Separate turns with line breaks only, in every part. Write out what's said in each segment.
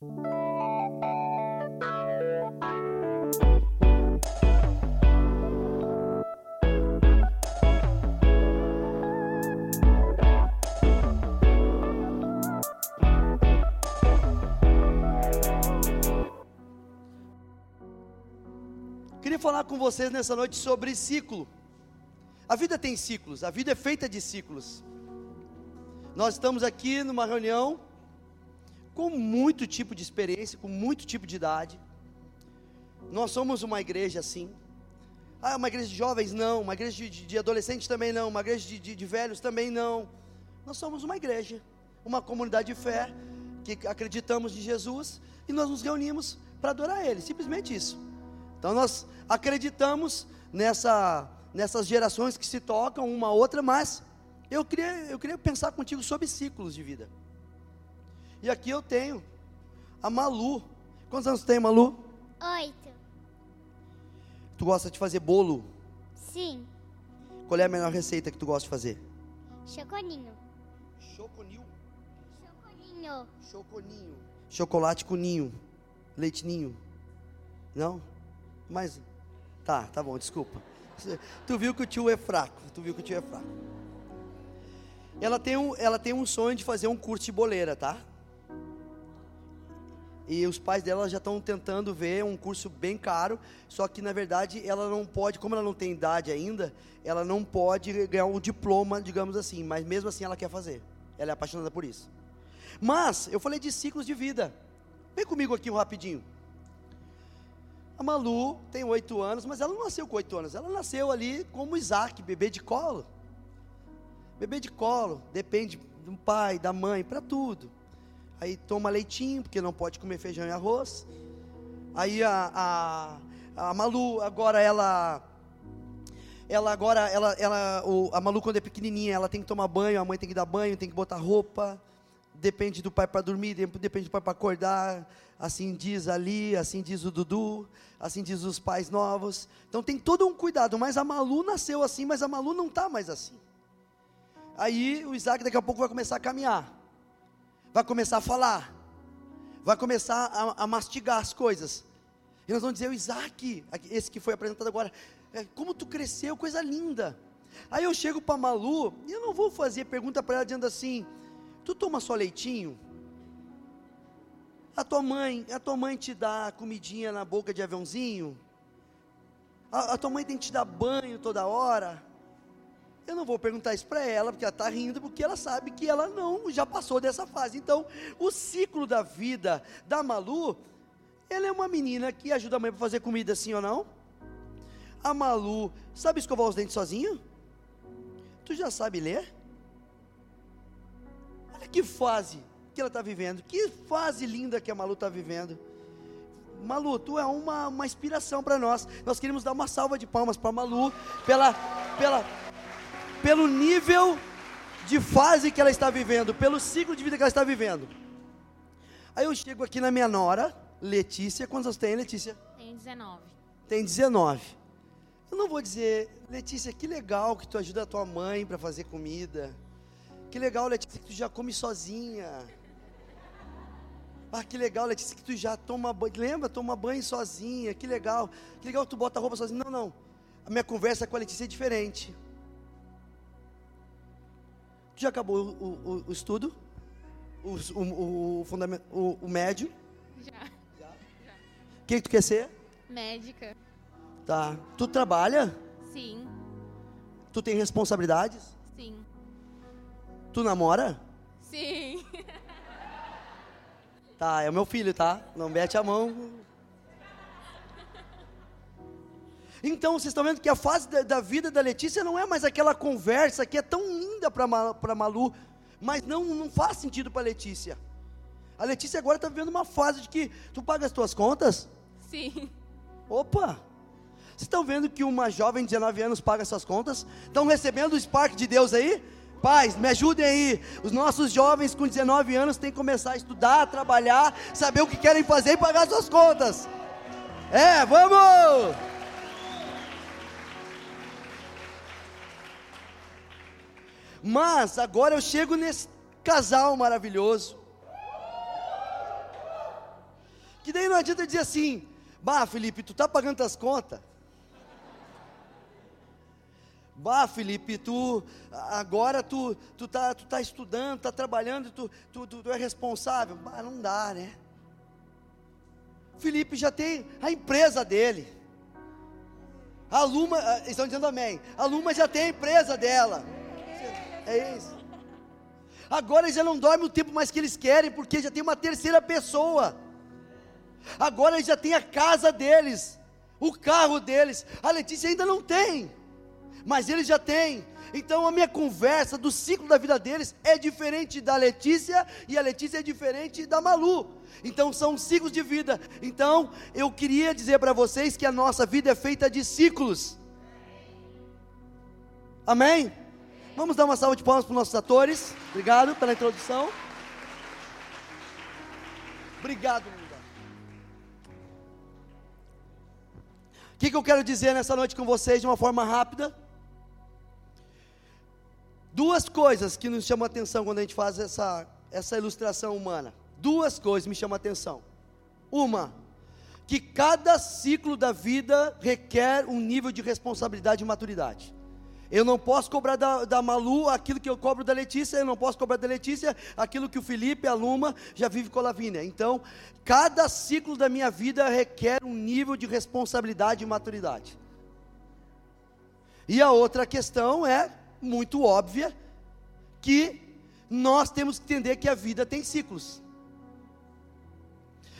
Queria falar com vocês nessa noite sobre ciclo. A vida tem ciclos, a vida é feita de ciclos. Nós estamos aqui numa reunião com muito tipo de experiência, com muito tipo de idade. Nós somos uma igreja assim. Ah, uma igreja de jovens? Não. Uma igreja de, de adolescentes também não. Uma igreja de, de, de velhos também não. Nós somos uma igreja, uma comunidade de fé, que acreditamos em Jesus e nós nos reunimos para adorar Ele, simplesmente isso. Então nós acreditamos nessa, nessas gerações que se tocam uma a outra, mas eu queria, eu queria pensar contigo sobre ciclos de vida. E aqui eu tenho a Malu. Quantos anos tem, Malu?
Oito.
Tu gosta de fazer bolo?
Sim.
Qual é a melhor receita que tu gosta de fazer?
Choconinho.
Choconil.
Choconinho.
Choconinho. Chocolate com ninho. Leite ninho. Não? Mas. Tá, tá bom, desculpa. Tu viu que o tio é fraco. Tu viu que o tio é fraco. Ela tem um, ela tem um sonho de fazer um curso de boleira, tá? E os pais dela já estão tentando ver um curso bem caro, só que na verdade ela não pode, como ela não tem idade ainda, ela não pode ganhar um diploma, digamos assim, mas mesmo assim ela quer fazer. Ela é apaixonada por isso. Mas eu falei de ciclos de vida. Vem comigo aqui rapidinho. A Malu tem oito anos, mas ela não nasceu com oito anos. Ela nasceu ali como Isaac, bebê de colo. Bebê de colo, depende do pai, da mãe, para tudo. Aí toma leitinho, porque não pode comer feijão e arroz. Aí a, a, a Malu, agora ela. Ela agora, ela, ela, o, a Malu quando é pequenininha, ela tem que tomar banho, a mãe tem que dar banho, tem que botar roupa. Depende do pai para dormir, depende do pai para acordar. Assim diz ali, assim diz o Dudu, assim diz os pais novos. Então tem todo um cuidado, mas a Malu nasceu assim, mas a Malu não está mais assim. Aí o Isaac daqui a pouco vai começar a caminhar vai começar a falar, vai começar a, a mastigar as coisas. E nós vamos dizer, o Isaac, esse que foi apresentado agora, é, como tu cresceu, coisa linda. Aí eu chego para Malu, e eu não vou fazer pergunta para ela dizendo assim: tu toma só leitinho? A tua mãe, a tua mãe te dá comidinha na boca de aviãozinho? A, a tua mãe tem que te dar banho toda hora? Eu não vou perguntar isso para ela, porque ela está rindo, porque ela sabe que ela não já passou dessa fase. Então, o ciclo da vida da Malu, ela é uma menina que ajuda a mãe para fazer comida, sim ou não? A Malu, sabe escovar os dentes sozinho? Tu já sabe ler? Olha que fase que ela está vivendo, que fase linda que a Malu está vivendo. Malu, tu é uma, uma inspiração para nós. Nós queremos dar uma salva de palmas para Malu pela, pela, pelo nível de fase que ela está vivendo, pelo ciclo de vida que ela está vivendo. Aí eu chego aqui na minha nora, Letícia. Quantos anos tem, Letícia?
Tem 19.
Tem 19. Eu não vou dizer, Letícia, que legal que tu ajuda a tua mãe para fazer comida. Que legal, Letícia, que tu já come sozinha. Ah, que legal, Letícia, que tu já toma banho. Lembra? Toma banho sozinha. Que legal. Que legal que tu bota a roupa sozinha. Não, não. A minha conversa com a Letícia é diferente. Já acabou o, o, o estudo? O, o, o, o, médio?
Já.
Já? O que, que tu quer ser?
Médica.
Tá. Tu trabalha?
Sim.
Tu tem responsabilidades?
Sim.
Tu namora?
Sim.
Tá, é o meu filho, tá? Não mete a mão. Então, vocês estão vendo que a fase da, da, vida da Letícia não é mais aquela conversa que é tão linda para Malu, mas não, não faz sentido para Letícia. A Letícia agora está vivendo uma fase de que tu paga as tuas contas?
Sim.
Opa! Vocês estão vendo que uma jovem de 19 anos paga suas contas? Estão recebendo o Spark de Deus aí? Pais, me ajudem aí. Os nossos jovens com 19 anos têm que começar a estudar, a trabalhar, saber o que querem fazer e pagar suas contas. É, vamos! Mas agora eu chego nesse casal maravilhoso. Que daí não adianta dizer assim, bah, Felipe, tu tá pagando tuas contas? Bah, Felipe, tu agora tu tu tá, tu tá estudando, tá trabalhando, tu, tu, tu, tu é responsável. Bah, não dá, né? Felipe já tem a empresa dele. A Luma, ah, estão dizendo amém. A Luma já tem a empresa dela. É isso. Agora eles já não dormem o tempo mais que eles querem, porque já tem uma terceira pessoa. Agora eles já têm a casa deles, o carro deles. A Letícia ainda não tem mas eles já têm. Então a minha conversa do ciclo da vida deles é diferente da Letícia e a Letícia é diferente da Malu. Então são ciclos de vida. Então eu queria dizer para vocês que a nossa vida é feita de ciclos. Amém? Vamos dar uma salva de palmas para os nossos atores. Obrigado pela introdução. Obrigado, linda. O que, que eu quero dizer nessa noite com vocês de uma forma rápida? Duas coisas que nos chamam a atenção quando a gente faz essa, essa ilustração humana. Duas coisas me chamam a atenção. Uma, que cada ciclo da vida requer um nível de responsabilidade e maturidade. Eu não posso cobrar da, da Malu aquilo que eu cobro da Letícia, eu não posso cobrar da Letícia aquilo que o Felipe, a Luma, já vive com a Lavínia. Então, cada ciclo da minha vida requer um nível de responsabilidade e maturidade. E a outra questão é muito óbvia que nós temos que entender que a vida tem ciclos.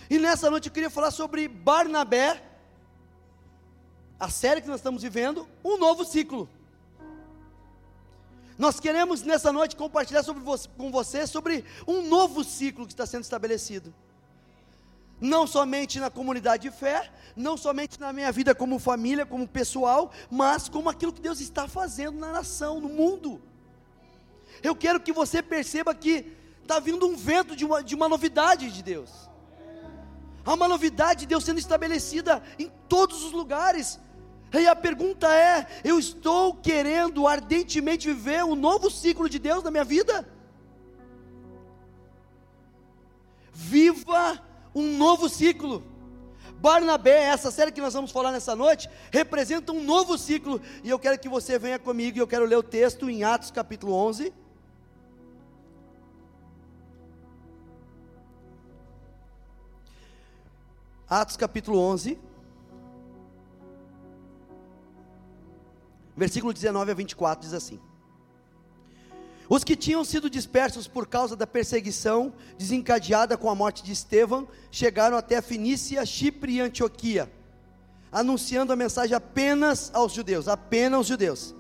E nessa noite eu queria falar sobre Barnabé, a série que nós estamos vivendo, um novo ciclo. Nós queremos nessa noite compartilhar você, com você sobre um novo ciclo que está sendo estabelecido. Não somente na comunidade de fé, não somente na minha vida como família, como pessoal, mas como aquilo que Deus está fazendo na nação, no mundo. Eu quero que você perceba que está vindo um vento de uma, de uma novidade de Deus. Há uma novidade de Deus sendo estabelecida em todos os lugares. E a pergunta é: eu estou querendo ardentemente viver um novo ciclo de Deus na minha vida? Viva um novo ciclo. Barnabé, essa série que nós vamos falar nessa noite, representa um novo ciclo, e eu quero que você venha comigo, e eu quero ler o texto em Atos capítulo 11. Atos capítulo 11, versículo 19 a 24 diz assim: Os que tinham sido dispersos por causa da perseguição desencadeada com a morte de Estevão chegaram até a Fenícia, Chipre e Antioquia, anunciando a mensagem apenas aos judeus, apenas aos judeus.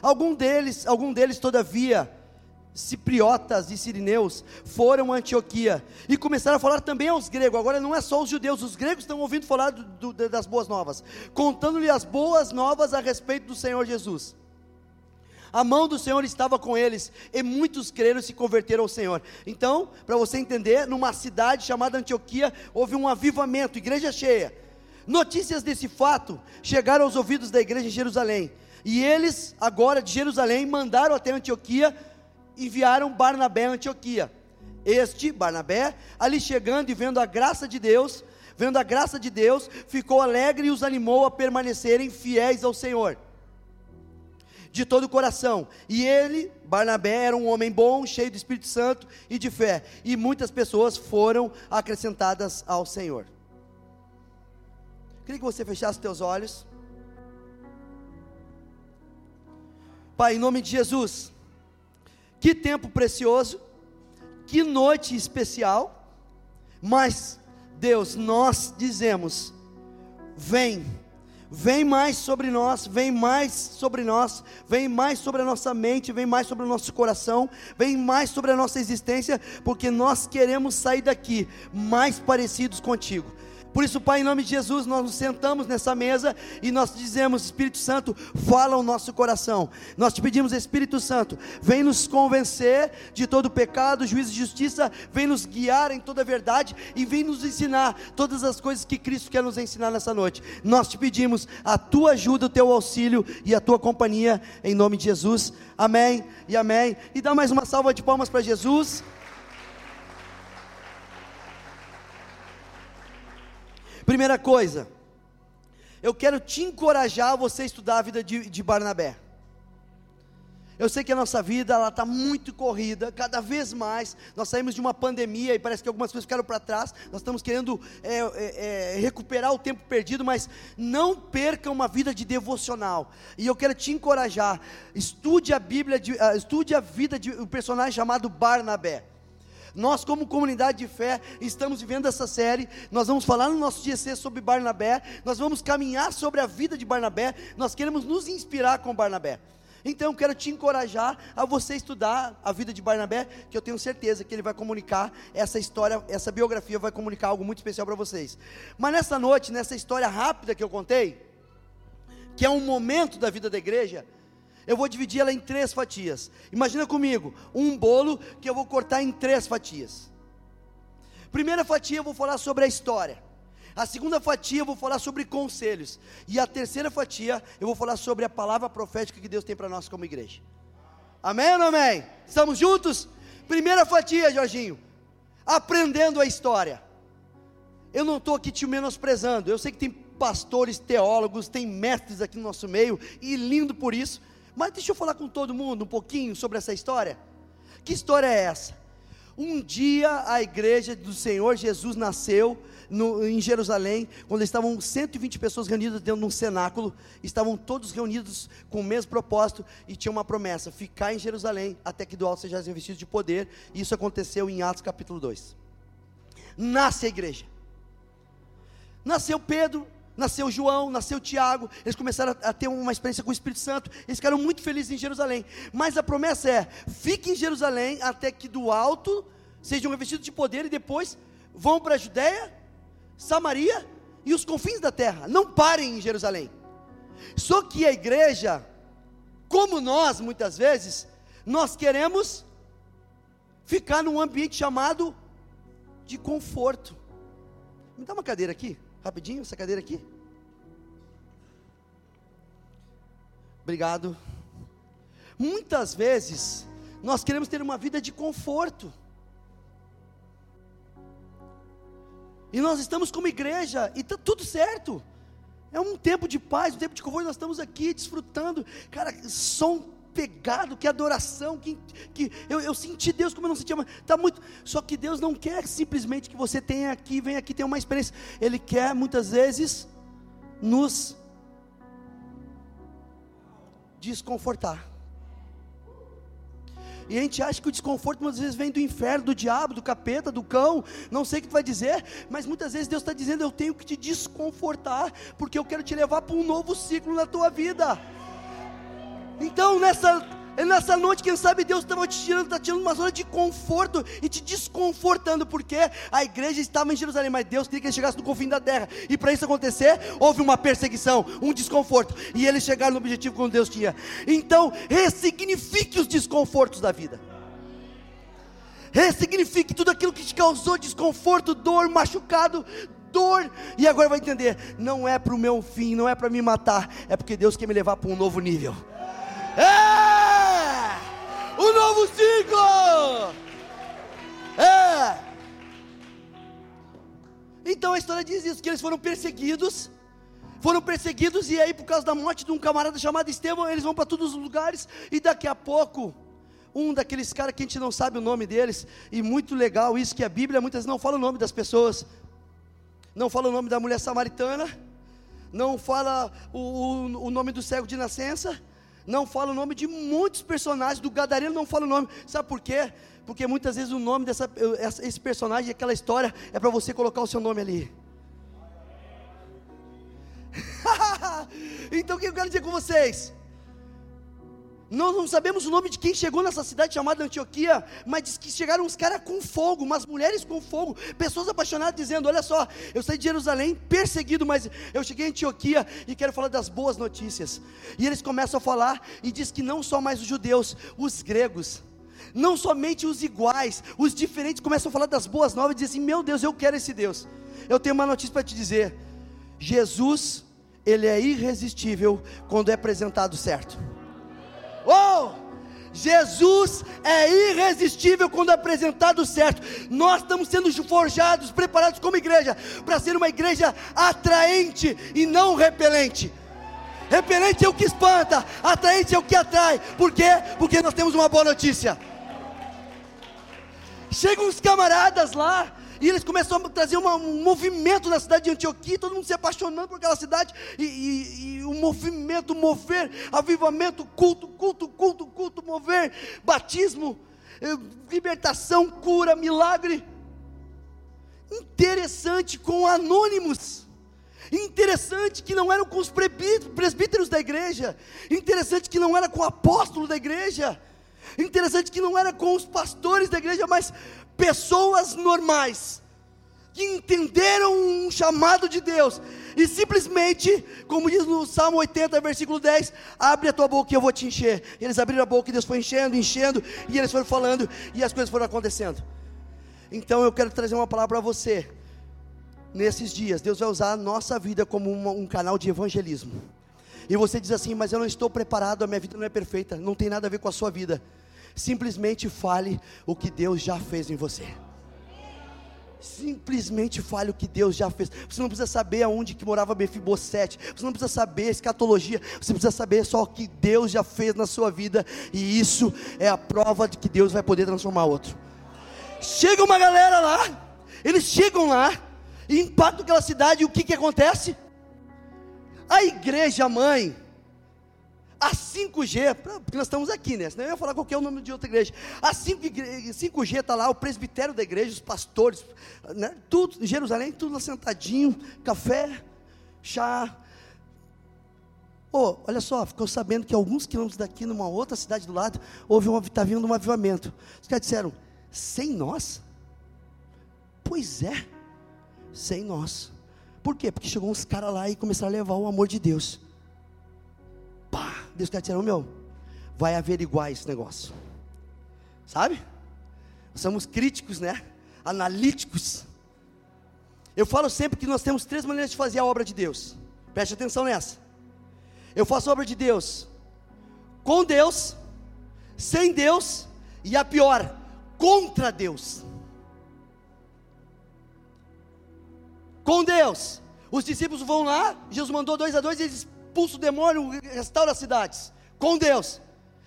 Algum deles, algum deles todavia, cipriotas e sirineus foram a Antioquia e começaram a falar também aos gregos. Agora não é só os judeus, os gregos estão ouvindo falar do, do, das boas novas, contando-lhe as boas novas a respeito do Senhor Jesus. A mão do Senhor estava com eles e muitos creram e se converteram ao Senhor. Então, para você entender, numa cidade chamada Antioquia houve um avivamento, igreja cheia. Notícias desse fato chegaram aos ouvidos da igreja em Jerusalém. E eles, agora de Jerusalém, mandaram até Antioquia enviaram Barnabé a Antioquia. Este, Barnabé, ali chegando e vendo a graça de Deus, vendo a graça de Deus, ficou alegre e os animou a permanecerem fiéis ao Senhor. De todo o coração. E ele, Barnabé, era um homem bom, cheio do Espírito Santo e de fé. E muitas pessoas foram acrescentadas ao Senhor. Queria que você fechasse teus olhos. Pai, em nome de Jesus. Que tempo precioso, que noite especial, mas, Deus, nós dizemos: vem, vem mais sobre nós, vem mais sobre nós, vem mais sobre a nossa mente, vem mais sobre o nosso coração, vem mais sobre a nossa existência, porque nós queremos sair daqui mais parecidos contigo. Por isso, Pai, em nome de Jesus, nós nos sentamos nessa mesa e nós dizemos: Espírito Santo, fala o nosso coração. Nós te pedimos, Espírito Santo, vem nos convencer de todo pecado, juízo e justiça, vem nos guiar em toda a verdade e vem nos ensinar todas as coisas que Cristo quer nos ensinar nessa noite. Nós te pedimos a tua ajuda, o teu auxílio e a tua companhia, em nome de Jesus. Amém e amém. E dá mais uma salva de palmas para Jesus. Primeira coisa, eu quero te encorajar a você estudar a vida de, de Barnabé. Eu sei que a nossa vida ela está muito corrida, cada vez mais. Nós saímos de uma pandemia e parece que algumas coisas ficaram para trás. Nós estamos querendo é, é, é, recuperar o tempo perdido, mas não perca uma vida de devocional. E eu quero te encorajar. Estude a Bíblia, de, uh, estude a vida de um personagem chamado Barnabé. Nós, como comunidade de fé, estamos vivendo essa série. Nós vamos falar no nosso GC sobre Barnabé. Nós vamos caminhar sobre a vida de Barnabé. Nós queremos nos inspirar com Barnabé. Então eu quero te encorajar a você estudar a vida de Barnabé, que eu tenho certeza que ele vai comunicar essa história, essa biografia vai comunicar algo muito especial para vocês. Mas nessa noite, nessa história rápida que eu contei, que é um momento da vida da igreja, eu vou dividir ela em três fatias. Imagina comigo, um bolo que eu vou cortar em três fatias. Primeira fatia eu vou falar sobre a história. A segunda fatia eu vou falar sobre conselhos. E a terceira fatia eu vou falar sobre a palavra profética que Deus tem para nós como igreja. Amém ou não amém? Estamos juntos? Primeira fatia, Jorginho. Aprendendo a história. Eu não estou aqui te menosprezando. Eu sei que tem pastores, teólogos, tem mestres aqui no nosso meio, e lindo por isso. Mas deixa eu falar com todo mundo um pouquinho sobre essa história. Que história é essa? Um dia a igreja do Senhor Jesus nasceu no, em Jerusalém, quando estavam 120 pessoas reunidas dentro de um cenáculo, estavam todos reunidos com o mesmo propósito e tinha uma promessa: ficar em Jerusalém até que do alto seja revestido de poder. E isso aconteceu em Atos capítulo 2. Nasce a igreja. Nasceu Pedro, nasceu João, nasceu Tiago, eles começaram a, ter uma experiência com o Espírito Santo, eles ficaram muito felizes em Jerusalém. Mas a promessa é: fique em Jerusalém até que do alto sejam revestidos de poder e depois vão para a Judéia, Samaria e os confins da terra. Não parem em Jerusalém. Só que a igreja, como nós muitas vezes, nós queremos ficar num ambiente chamado de conforto. Me dá uma cadeira aqui, rapidinho, essa cadeira aqui. Obrigado. Muitas vezes nós queremos ter uma vida de conforto. E nós estamos como igreja e está tudo certo. É um tempo de paz, um tempo de conforto. Nós estamos aqui desfrutando, cara, som pegado, que adoração, que, que eu, eu senti Deus como eu não sentia, mas está muito. Só que Deus não quer simplesmente que você tenha aqui, venha aqui, tenha uma experiência. Ele quer muitas vezes nos desconfortar. E a gente acha que o desconforto muitas vezes vem do inferno, do diabo, do capeta, do cão, não sei o que tu vai dizer, mas muitas vezes Deus está dizendo: Eu tenho que te desconfortar, porque eu quero te levar para um novo ciclo na tua vida. Então, nessa nessa noite, quem sabe Deus estava te tirando, está tirando uma zona de conforto e te desconfortando, porque a igreja estava em Jerusalém, mas Deus queria que ele chegasse no confim da terra. E para isso acontecer, houve uma perseguição, um desconforto. E eles chegaram no objetivo que Deus tinha. Então, ressignifique os desconfortos da vida. Ressignifique tudo aquilo que te causou desconforto, dor, machucado, dor. E agora vai entender: não é para o meu fim, não é para me matar, é porque Deus quer me levar para um novo nível. É! O novo ciclo! É! Então a história diz isso: que eles foram perseguidos, foram perseguidos, e aí, por causa da morte de um camarada chamado Estevão, eles vão para todos os lugares, e daqui a pouco, um daqueles caras que a gente não sabe o nome deles, e muito legal isso, que a Bíblia muitas não fala o nome das pessoas, não fala o nome da mulher samaritana, não fala o, o, o nome do cego de nascença, não fala o nome de muitos personagens, do Gadareno não fala o nome, sabe por quê? Porque muitas vezes o nome dessa esse personagem, aquela história, é para você colocar o seu nome ali. então o que eu quero dizer com vocês? Nós não sabemos o nome de quem chegou nessa cidade chamada Antioquia, mas diz que chegaram uns caras com fogo, umas mulheres com fogo, pessoas apaixonadas dizendo: Olha só, eu saí de Jerusalém perseguido, mas eu cheguei em Antioquia e quero falar das boas notícias. E eles começam a falar e diz que não só mais os judeus, os gregos, não somente os iguais, os diferentes começam a falar das boas novas e dizem assim: Meu Deus, eu quero esse Deus. Eu tenho uma notícia para te dizer: Jesus, ele é irresistível quando é apresentado certo. Oh! Jesus é irresistível quando apresentado certo. Nós estamos sendo forjados, preparados como igreja, para ser uma igreja atraente e não repelente. Repelente é o que espanta, atraente é o que atrai. Por quê? Porque nós temos uma boa notícia. Chegam uns camaradas lá, e eles começam a trazer uma, um movimento na cidade de Antioquia, todo mundo se apaixonando por aquela cidade, e, e, e um movimento, mover, avivamento, culto, culto, culto, culto, mover, batismo, eh, libertação, cura, milagre. Interessante com anônimos. Interessante que não eram com os presbíteros da igreja. Interessante que não era com o apóstolo da igreja. Interessante que não era com os pastores da igreja, mas pessoas normais que entenderam um chamado de Deus e simplesmente, como diz no Salmo 80, versículo 10, abre a tua boca e eu vou te encher. E eles abriram a boca e Deus foi enchendo, enchendo, e eles foram falando e as coisas foram acontecendo. Então eu quero trazer uma palavra para você. Nesses dias, Deus vai usar a nossa vida como um canal de evangelismo. E você diz assim, mas eu não estou preparado, a minha vida não é perfeita, não tem nada a ver com a sua vida. Simplesmente fale o que Deus já fez em você. Simplesmente fale o que Deus já fez. Você não precisa saber aonde que morava Mefibosete. Você não precisa saber escatologia. Você precisa saber só o que Deus já fez na sua vida. E isso é a prova de que Deus vai poder transformar outro. Chega uma galera lá. Eles chegam lá e impactam aquela cidade. E o que, que acontece? A igreja mãe a 5G, porque nós estamos aqui, né? Senão eu ia falar qualquer nome de outra igreja. A 5G está lá, o presbitério da igreja, os pastores, né? tudo, Jerusalém, tudo lá sentadinho, café, chá. Oh, olha só, ficou sabendo que alguns quilômetros daqui, numa outra cidade do lado, houve um, está vindo um avivamento. Os caras disseram, sem nós? Pois é, sem nós. Por quê? Porque chegou uns caras lá e começaram a levar o amor de Deus. Deus está dizendo, meu, vai averiguar esse negócio. Sabe? Somos críticos, né? Analíticos. Eu falo sempre que nós temos três maneiras de fazer a obra de Deus. Preste atenção nessa. Eu faço a obra de Deus com Deus, sem Deus e a pior, contra Deus. Com Deus. Os discípulos vão lá, Jesus mandou dois a dois, e eles expulsa o demônio, restaura as cidades. Com Deus.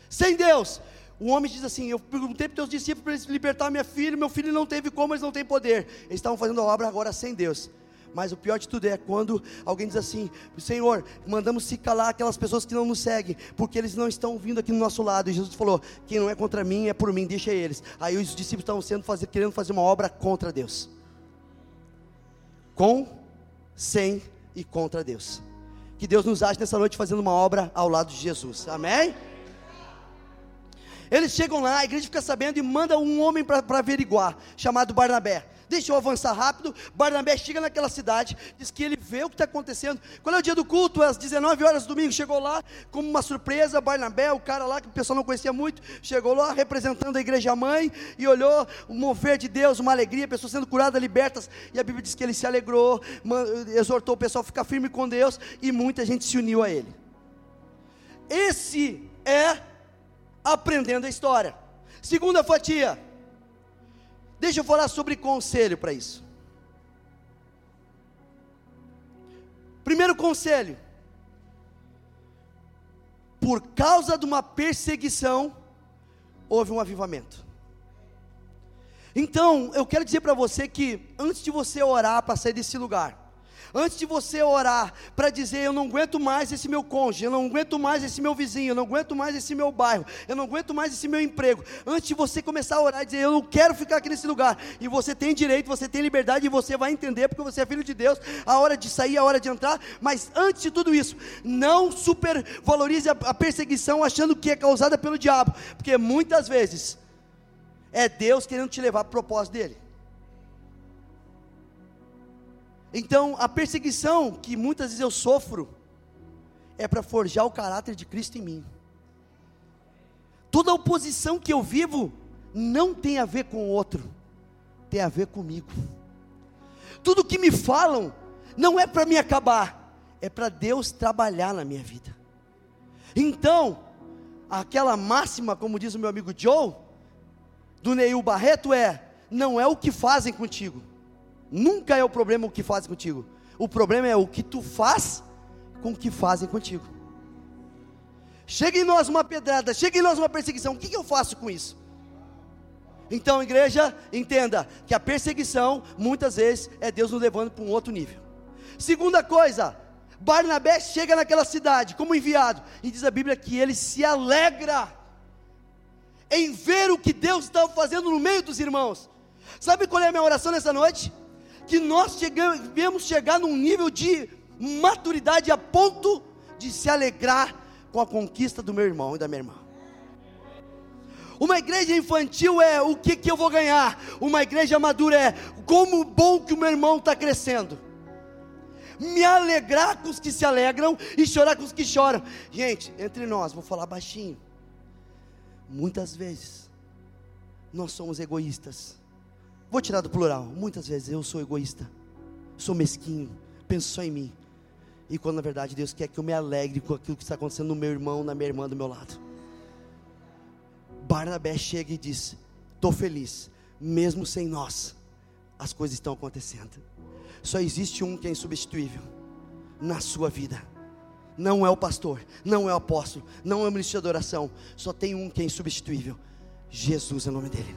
Sem Deus. O homem diz assim: Eu perguntei para os teus discípulos para eles libertar minha filha, meu filho não teve como, eles não têm poder. Eles estavam fazendo a obra agora sem Deus. Mas o pior de tudo é quando alguém diz assim: Senhor, mandamos se calar aquelas pessoas que não nos seguem, porque eles não estão vindo aqui no nosso lado. E Jesus falou: Quem não é contra mim é por mim, deixa eles. Aí os discípulos estavam sendo fazer, querendo fazer uma obra contra Deus. Com, sem e contra Deus. Que Deus nos ache nessa noite fazendo uma obra ao lado de Jesus. Amém? Eles chegam lá, a igreja fica sabendo e manda um homem para averiguar, chamado Barnabé. Deixa eu avançar rápido. Barnabé chega naquela cidade, diz que ele vê o que está acontecendo. Qual é o dia do culto? Às 19 horas do domingo. Chegou lá, como uma surpresa, Barnabé, o cara lá que o pessoal não conhecia muito, chegou lá representando a igreja mãe e olhou o mover de Deus, uma alegria, pessoas sendo curadas, libertas. E a Bíblia diz que ele se alegrou, exortou o pessoal a ficar firme com Deus e muita gente se uniu a ele. Esse é aprendendo a história. Segunda fatia. Deixa eu falar sobre conselho para isso. Primeiro conselho. Por causa de uma perseguição, houve um avivamento. Então, eu quero dizer para você que, antes de você orar para sair desse lugar, Antes de você orar para dizer, eu não aguento mais esse meu cônjuge, eu não aguento mais esse meu vizinho, eu não aguento mais esse meu bairro, eu não aguento mais esse meu emprego. Antes de você começar a orar e dizer, eu não quero ficar aqui nesse lugar, e você tem direito, você tem liberdade, e você vai entender, porque você é filho de Deus, a hora de sair, a hora de entrar, mas antes de tudo isso, não supervalorize a, perseguição achando que é causada pelo diabo, porque muitas vezes é Deus querendo te levar para o propósito dele. Então, a perseguição que muitas vezes eu sofro é para forjar o caráter de Cristo em mim. Toda oposição que eu vivo não tem a ver com o outro, tem a ver comigo. Tudo que me falam não é para me acabar, é para Deus trabalhar na minha vida. Então, aquela máxima, como diz o meu amigo Joe, do Neil Barreto, é: não é o que fazem contigo. Nunca é o problema o que fazem contigo. O problema é o que tu faz com o que fazem contigo. Chega em nós uma pedrada, chega em nós uma perseguição, o que, eu faço com isso? Então, igreja, entenda que a perseguição, muitas vezes, é Deus nos levando para um outro nível. Segunda coisa, Barnabé chega naquela cidade como enviado, e diz a Bíblia que ele se alegra em ver o que Deus estava fazendo no meio dos irmãos. Sabe qual é a minha oração nessa noite? Que nós chegamos, viemos chegar num nível de maturidade a ponto de se alegrar com a conquista do meu irmão e da minha irmã. Uma igreja infantil é o que, que eu vou ganhar, uma igreja madura é como bom que o meu irmão está crescendo. Me alegrar com os que se alegram e chorar com os que choram. Gente, entre nós, vou falar baixinho. Muitas vezes nós somos egoístas. Vou tirar do plural. Muitas vezes eu sou egoísta, sou mesquinho, penso só em mim. E quando na verdade Deus quer que eu me alegre com aquilo que está acontecendo no meu irmão, na minha irmã do meu lado. Barnabé chega e diz: Estou feliz, mesmo sem nós, as coisas estão acontecendo. Só existe um que é insubstituível na sua vida. Não é o pastor, não é o apóstolo, não é o ministro de adoração. Só tem um que é insubstituível: Jesus é o nome dele.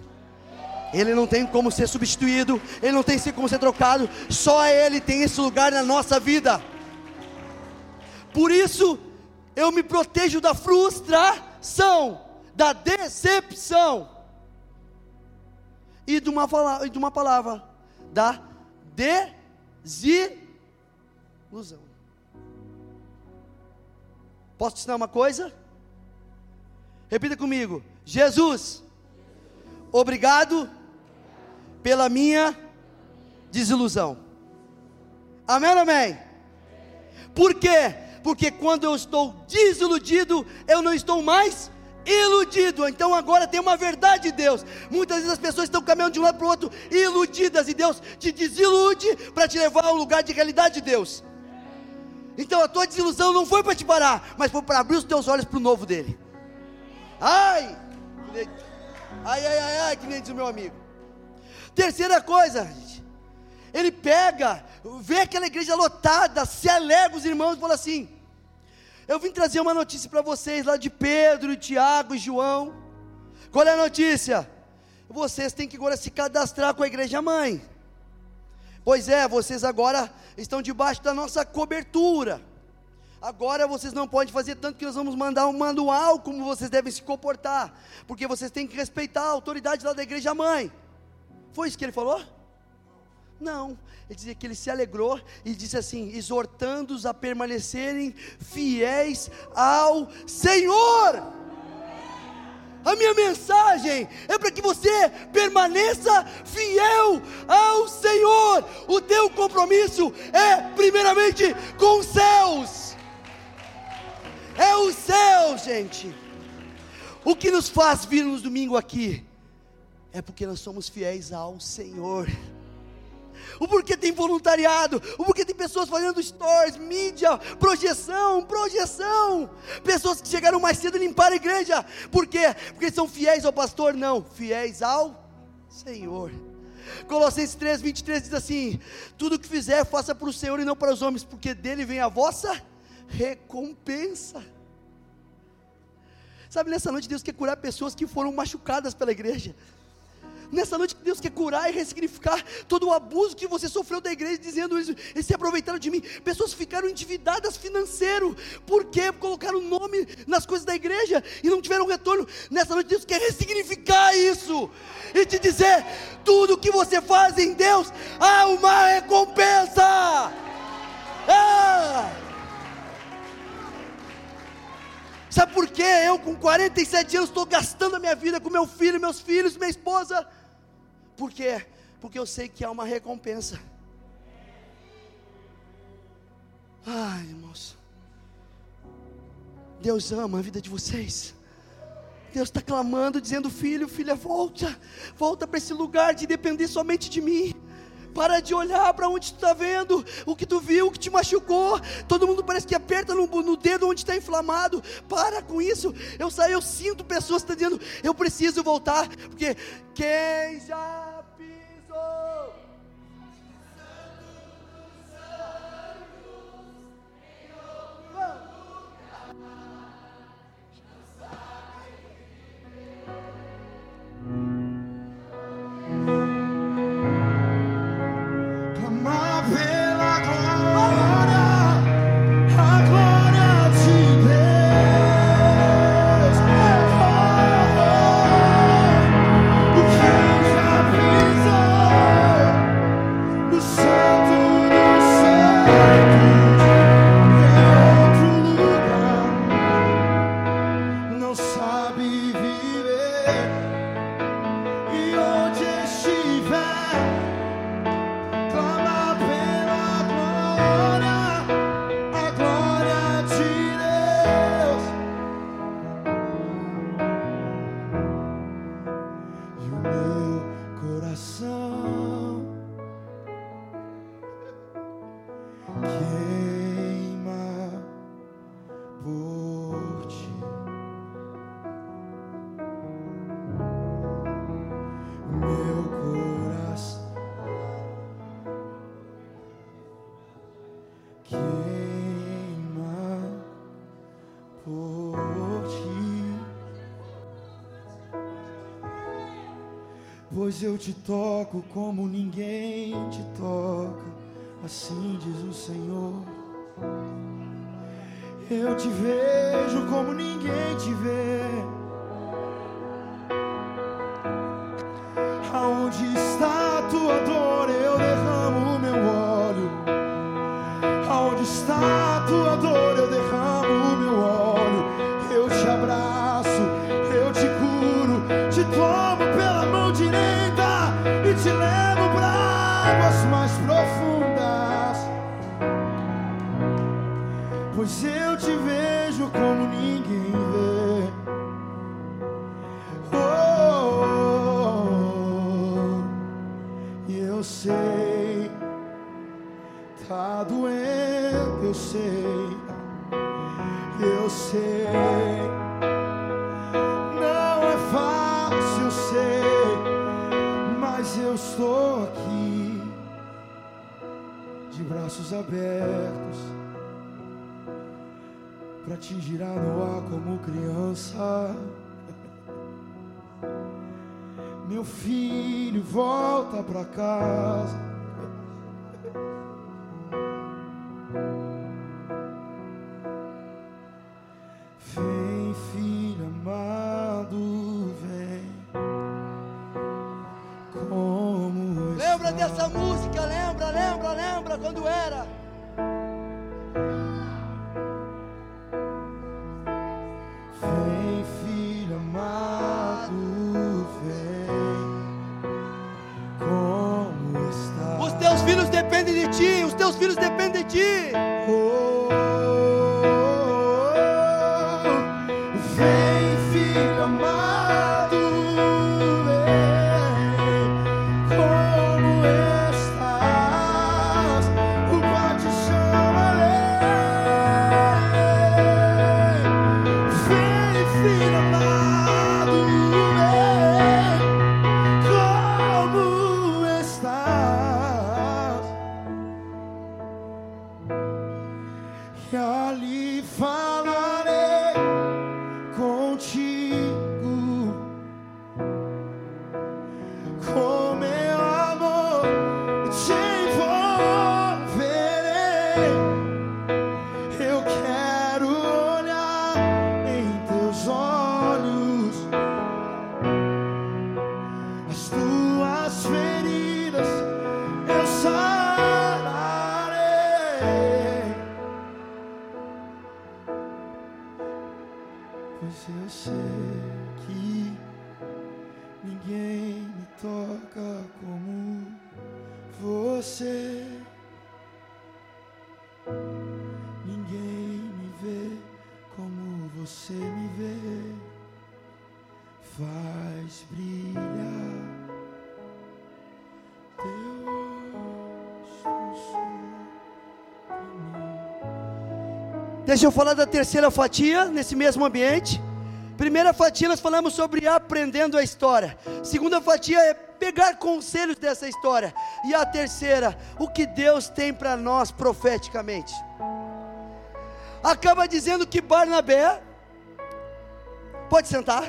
Ele não tem como ser substituído, ele não tem como ser trocado, só ele tem esse lugar na nossa vida. Por isso, eu me protejo da frustração, da decepção e de uma, fala, de uma palavra, da desilusão. Posso te ensinar uma coisa? Repita comigo: Jesus, obrigado pela minha desilusão. Amém amém? Por quê? Porque quando eu estou desiludido, eu não estou mais iludido. Então agora tem uma verdade de Deus. Muitas vezes as pessoas estão caminhando de um lado para o outro, iludidas, e Deus te desilude para te levar a um lugar de realidade de Deus. Então a tua desilusão não foi para te parar, mas foi para abrir os teus olhos para o novo dele. Ai! Ai, ai, ai, ai, que nem diz o meu amigo. Terceira coisa. Ele pega, vê aquela igreja lotada, se alegra os irmãos e fala assim: Eu vim trazer uma notícia para vocês lá de Pedro, Tiago e João. Qual é a notícia? Vocês têm que agora se cadastrar com a igreja mãe. Pois é, vocês agora estão debaixo da nossa cobertura. Agora vocês não podem fazer tanto que nós vamos mandar um manual como vocês devem se comportar, porque vocês têm que respeitar a autoridade lá da igreja mãe. Foi isso que ele falou? Não, ele dizia que ele se alegrou e disse assim: exortando-os a permanecerem fiéis ao Senhor. A minha mensagem é para que você permaneça fiel ao Senhor. O teu compromisso é, primeiramente, com os céus. É o céu, gente. O que nos faz vir nos domingo aqui é porque nós somos fiéis ao Senhor. O porquê tem voluntariado, o porquê tem pessoas fazendo stories, mídia, projeção, projeção. Pessoas que chegaram mais cedo e limparam a igreja. Por quê? Porque são fiéis ao pastor? Não, fiéis ao Senhor. Colossenses 3, 23 diz assim: Tudo que fizer, faça para o Senhor e não para os homens, porque dele vem a vossa recompensa. Sabe, nessa noite Deus quer curar pessoas que foram machucadas pela igreja. Nessa noite Deus quer curar e ressignificar todo o abuso que você sofreu da igreja, dizendo isso, eles se aproveitaram de mim. Pessoas ficaram endividadas financeiro, porque colocaram nome nas coisas da igreja e não tiveram retorno. Nessa noite Deus quer ressignificar isso e te dizer: tudo que você faz em Deus há uma recompensa. Ah! Sabe por quê? Eu com 47 anos estou gastando a minha vida com meu filho, meus filhos, minha esposa. Por quê? Porque eu sei que há uma recompensa. Ai, irmãos. Deus ama a vida de vocês. Deus está clamando, dizendo: Filho, filha, volta, volta para esse lugar de depender somente de mim. Para de olhar para onde tu está vendo, o que tu viu, o que te machucou. Todo mundo parece que aperta no, no dedo onde está inflamado. Para com isso. Eu saio, eu sinto pessoas que estão dizendo: Eu preciso voltar, porque quem já
pois eu te toco como ninguém te toca, assim diz o Senhor. Eu te vejo como ninguém te vê. águas mais profundas. abertos para te girar no ar como criança. Meu filho, volta pra casa.
Essa música, lembra, lembra, lembra quando era.
Vem, filho amado, vem. Como está?
Os teus filhos dependem de ti, os teus filhos dependem de ti. Deixa eu falar da terceira fatia nesse mesmo ambiente. Primeira fatia nós falamos sobre aprendendo a história. Segunda fatia é pegar conselhos dessa história. E a terceira, o que Deus tem para nós profeticamente. Acaba dizendo que Barnabé Pode sentar.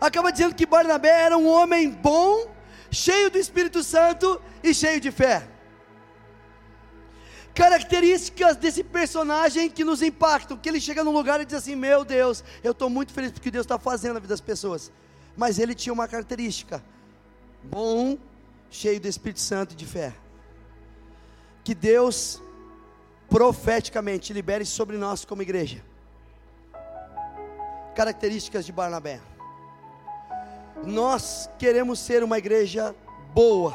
Acaba dizendo que Barnabé era um homem bom, cheio do Espírito Santo e cheio de fé. Características desse personagem que nos impactam, que ele chega num lugar e diz assim: Meu Deus, eu estou muito feliz porque Deus está fazendo na vida das pessoas. Mas ele tinha uma característica: bom, cheio do Espírito Santo e de fé. Que Deus profeticamente libere sobre nós como igreja. Características de Barnabé. Nós queremos ser uma igreja boa.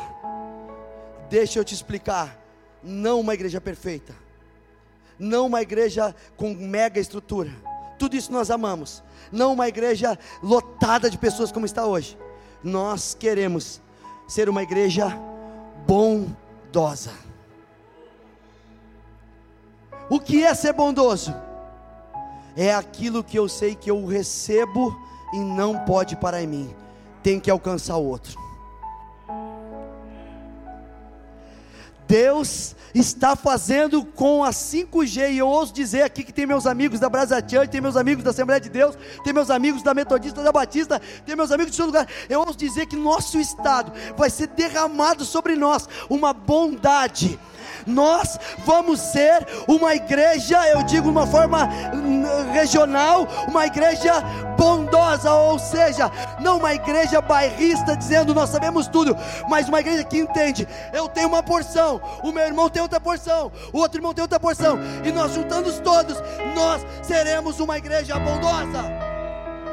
Deixa eu te explicar. Não uma igreja perfeita. Não uma igreja com mega estrutura. Tudo isso nós amamos. Não uma igreja lotada de pessoas como está hoje. Nós queremos ser uma igreja bondosa. O que é ser bondoso? É aquilo que eu sei que eu recebo e não pode parar em mim, tem que alcançar o outro. Deus está fazendo com a 5G, e eu ouso dizer aqui que tem meus amigos da Brasa Church, tem meus amigos da Assembleia de Deus, tem meus amigos da Metodista da Batista, tem meus amigos de todo lugar. Eu ouso dizer que nosso estado vai ser derramado sobre nós uma bondade nós vamos ser uma igreja, eu digo uma forma regional, uma igreja bondosa, ou seja, não uma igreja bairrista dizendo nós sabemos tudo, mas uma igreja que entende, eu tenho uma porção, o meu irmão tem outra porção, o outro irmão tem outra porção, e nós juntando todos, nós seremos uma igreja bondosa.